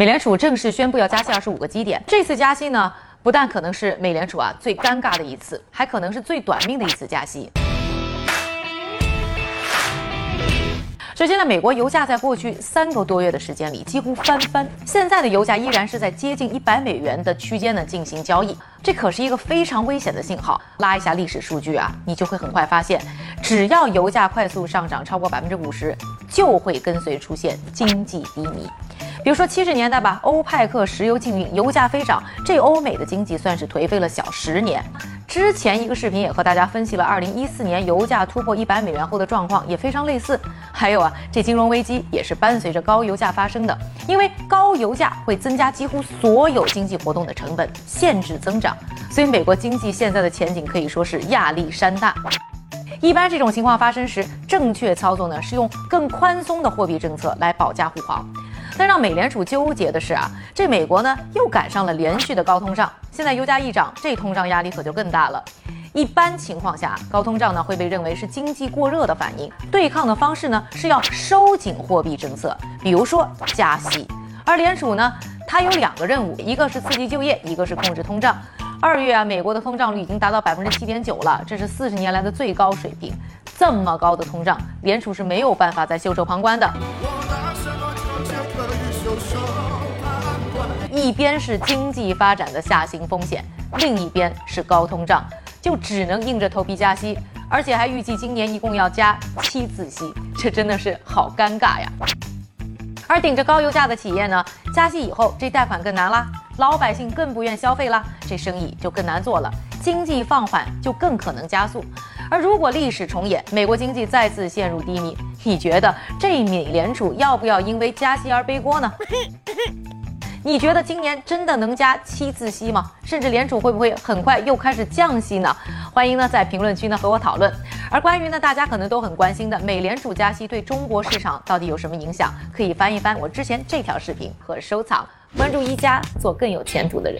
美联储正式宣布要加息二十五个基点，这次加息呢，不但可能是美联储啊最尴尬的一次，还可能是最短命的一次加息。首先呢，美国油价在过去三个多月的时间里几乎翻番，现在的油价依然是在接近一百美元的区间呢进行交易，这可是一个非常危险的信号。拉一下历史数据啊，你就会很快发现，只要油价快速上涨超过百分之五十，就会跟随出现经济低迷。比如说七十年代吧，欧派克石油禁运，油价飞涨，这欧美的经济算是颓废了小十年。之前一个视频也和大家分析了二零一四年油价突破一百美元后的状况，也非常类似。还有啊，这金融危机也是伴随着高油价发生的，因为高油价会增加几乎所有经济活动的成本，限制增长。所以美国经济现在的前景可以说是亚历山大。一般这种情况发生时，正确操作呢是用更宽松的货币政策来保驾护航。但让美联储纠结的是啊，这美国呢又赶上了连续的高通胀，现在油价一涨，这通胀压力可就更大了。一般情况下，高通胀呢会被认为是经济过热的反应，对抗的方式呢是要收紧货币政策，比如说加息。而联储呢，它有两个任务，一个是刺激就业，一个是控制通胀。二月啊，美国的通胀率已经达到百分之七点九了，这是四十年来的最高水平。这么高的通胀，联储是没有办法再袖手旁观的。一边是经济发展的下行风险，另一边是高通胀，就只能硬着头皮加息，而且还预计今年一共要加七次息，这真的是好尴尬呀！而顶着高油价的企业呢，加息以后这贷款更难啦，老百姓更不愿消费啦，这生意就更难做了，经济放缓就更可能加速。而如果历史重演，美国经济再次陷入低迷，你觉得这美联储要不要因为加息而背锅呢？你觉得今年真的能加七次息吗？甚至联储会不会很快又开始降息呢？欢迎呢在评论区呢和我讨论。而关于呢大家可能都很关心的美联储加息对中国市场到底有什么影响，可以翻一翻我之前这条视频和收藏，关注一加，做更有前途的人。